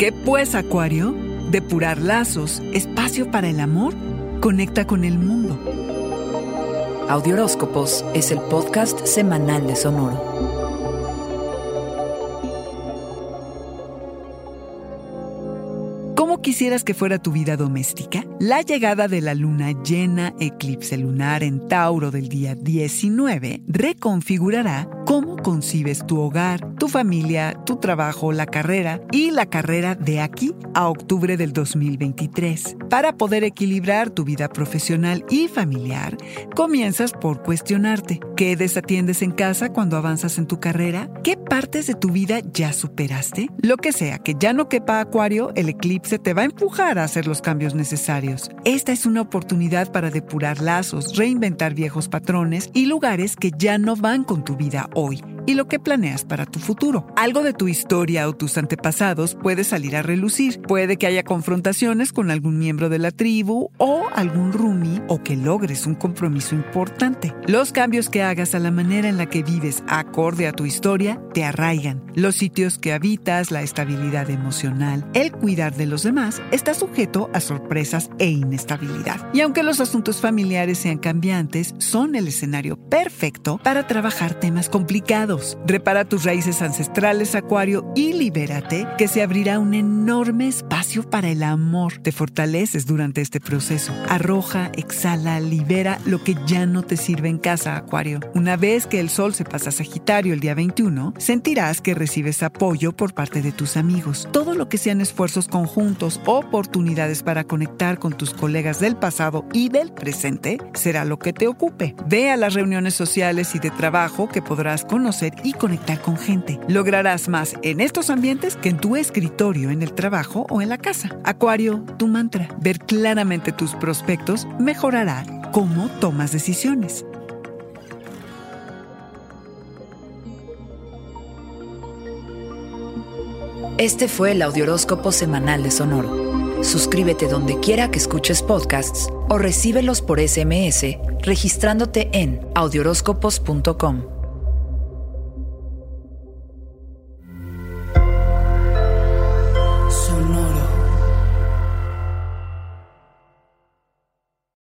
¿Qué pues, Acuario? Depurar lazos, espacio para el amor, conecta con el mundo. Audioróscopos es el podcast semanal de Sonoro. ¿Cómo quisieras que fuera tu vida doméstica? La llegada de la luna llena eclipse lunar en Tauro del día 19 reconfigurará cómo concibes tu hogar, tu familia, tu trabajo, la carrera y la carrera de aquí a octubre del 2023. Para poder equilibrar tu vida profesional y familiar, comienzas por cuestionarte qué desatiendes en casa cuando avanzas en tu carrera, qué partes de tu vida ya superaste, lo que sea que ya no quepa Acuario, el eclipse te va a empujar a hacer los cambios necesarios. Esta es una oportunidad para depurar lazos, reinventar viejos patrones y lugares que ya no van con tu vida hoy y lo que planeas para tu futuro. Algo de tu historia o tus antepasados puede salir a relucir. Puede que haya confrontaciones con algún miembro de la tribu o algún roomie o que logres un compromiso importante. Los cambios que hagas a la manera en la que vives acorde a tu historia te arraigan. Los sitios que habitas, la estabilidad emocional, el cuidar de los demás está sujeto a sorpresas e inestabilidad. Y aunque los asuntos familiares sean cambiantes, son el escenario perfecto para trabajar temas complicados Repara tus raíces ancestrales, Acuario, y libérate, que se abrirá un enorme espacio para el amor. Te fortaleces durante este proceso. Arroja, exhala, libera lo que ya no te sirve en casa, Acuario. Una vez que el sol se pasa a Sagitario el día 21, sentirás que recibes apoyo por parte de tus amigos. Todo lo que sean esfuerzos conjuntos, oportunidades para conectar con tus colegas del pasado y del presente, será lo que te ocupe. Ve a las reuniones sociales y de trabajo que podrás y conectar con gente. Lograrás más en estos ambientes que en tu escritorio, en el trabajo o en la casa. Acuario, tu mantra. Ver claramente tus prospectos mejorará cómo tomas decisiones. Este fue el Audioróscopo Semanal de Sonoro. Suscríbete donde quiera que escuches podcasts o recíbelos por SMS registrándote en audioróscopos.com.